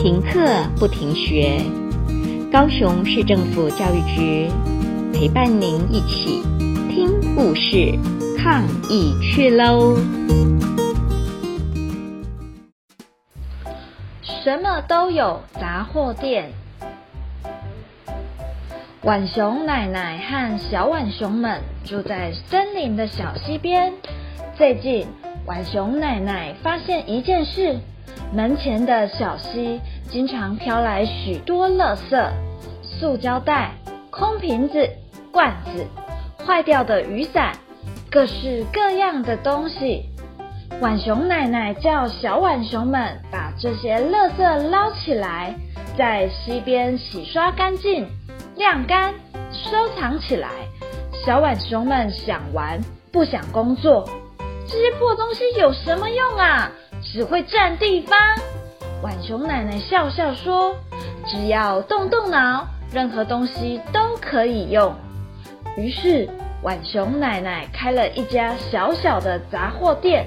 停课不停学，高雄市政府教育局陪伴您一起听故事、抗疫去喽！什么都有杂货店。浣熊奶奶和小浣熊们住在森林的小溪边。最近，浣熊奶奶发现一件事。门前的小溪经常飘来许多垃圾，塑胶袋、空瓶子、罐子、坏掉的雨伞，各式各样的东西。浣熊奶奶叫小浣熊们把这些垃圾捞起来，在溪边洗刷干净、晾干、收藏起来。小浣熊们想玩，不想工作。这些破东西有什么用啊？只会占地方。浣熊奶奶笑笑说：“只要动动脑，任何东西都可以用。”于是，浣熊奶奶开了一家小小的杂货店。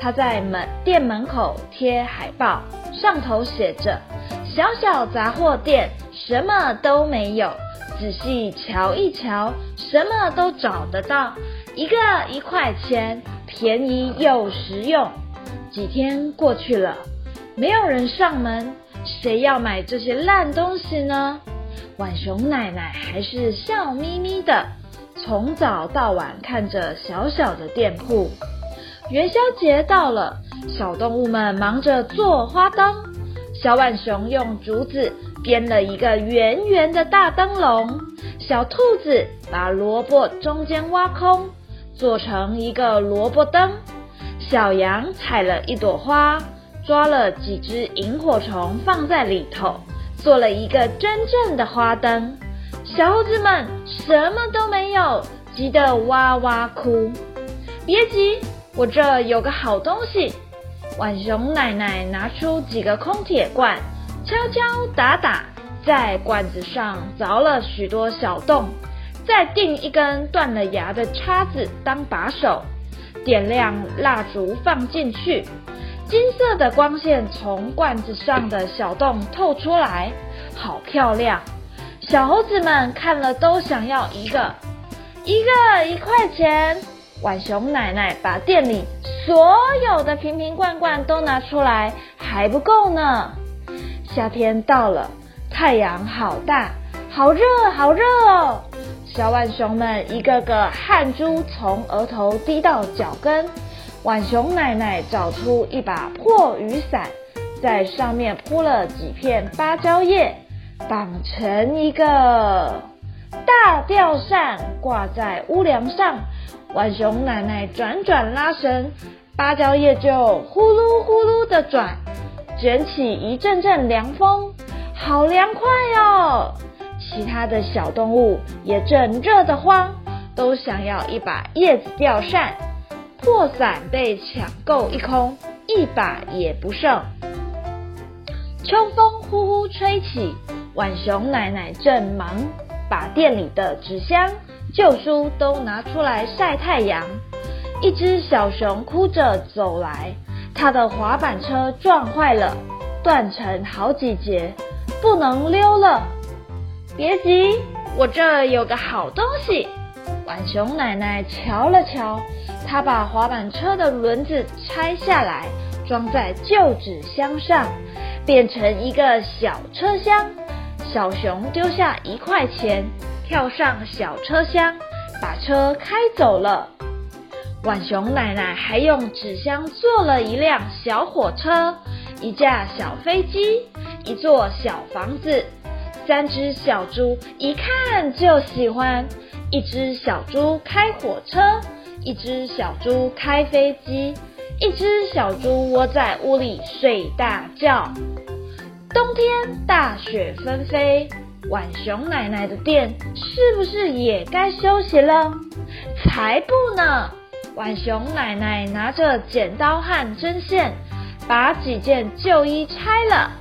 她在门店门口贴海报，上头写着：“小小杂货店，什么都没有。仔细瞧一瞧，什么都找得到。一个一块钱，便宜又实用。”几天过去了，没有人上门，谁要买这些烂东西呢？浣熊奶奶还是笑眯眯的，从早到晚看着小小的店铺。元宵节到了，小动物们忙着做花灯。小浣熊用竹子编了一个圆圆的大灯笼，小兔子把萝卜中间挖空，做成一个萝卜灯。小羊采了一朵花，抓了几只萤火虫放在里头，做了一个真正的花灯。小猴子们什么都没有，急得哇哇哭。别急，我这有个好东西。浣熊奶奶拿出几个空铁罐，敲敲打打，在罐子上凿了许多小洞，再钉一根断了牙的叉子当把手。点亮蜡烛，放进去，金色的光线从罐子上的小洞透出来，好漂亮！小猴子们看了都想要一个，一个一块钱。浣熊奶奶把店里所有的瓶瓶罐罐都拿出来，还不够呢。夏天到了，太阳好大，好热，好热哦。小浣熊们一个个汗珠从额头滴到脚跟，浣熊奶奶找出一把破雨伞，在上面铺了几片芭蕉叶，绑成一个大吊扇，挂在屋梁上。浣熊奶奶转转拉绳，芭蕉叶就呼噜呼噜的转，卷起一阵阵凉风，好凉快哦！其他的小动物也正热得慌，都想要一把叶子吊扇。破伞被抢购一空，一把也不剩。秋风呼呼吹起，浣熊奶奶正忙把店里的纸箱、旧书都拿出来晒太阳。一只小熊哭着走来，它的滑板车撞坏了，断成好几节，不能溜了。别急，我这有个好东西。浣熊奶奶瞧了瞧，她把滑板车的轮子拆下来，装在旧纸箱上，变成一个小车厢。小熊丢下一块钱，跳上小车厢，把车开走了。浣熊奶奶还用纸箱做了一辆小火车，一架小飞机，一座小房子。三只小猪一看就喜欢，一只小猪开火车，一只小猪开飞机，一只小猪窝在屋里睡大觉。冬天大雪纷飞，浣熊奶奶的店是不是也该休息了？才不呢！浣熊奶奶拿着剪刀和针线，把几件旧衣拆了。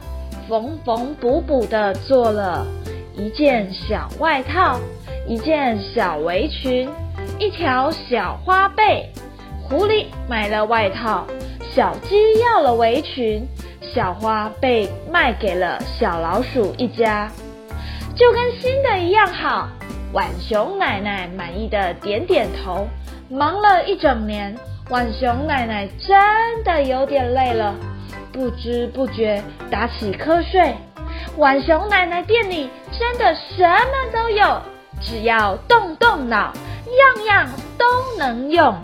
缝缝补补的做了一件小外套，一件小围裙，一条小花被。狐狸买了外套，小鸡要了围裙，小花被卖给了小老鼠一家，就跟新的一样好。浣熊奶奶满意的点点头。忙了一整年，浣熊奶奶真的有点累了，不知不觉打起瞌睡。浣熊奶奶店里真的什么都有，只要动动脑，样样都能用。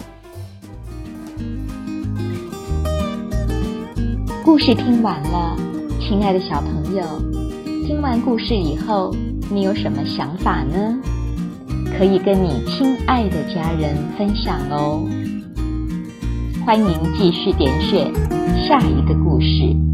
故事听完了，亲爱的小朋友，听完故事以后，你有什么想法呢？可以跟你亲爱的家人分享哦。欢迎继续点选下一个故事。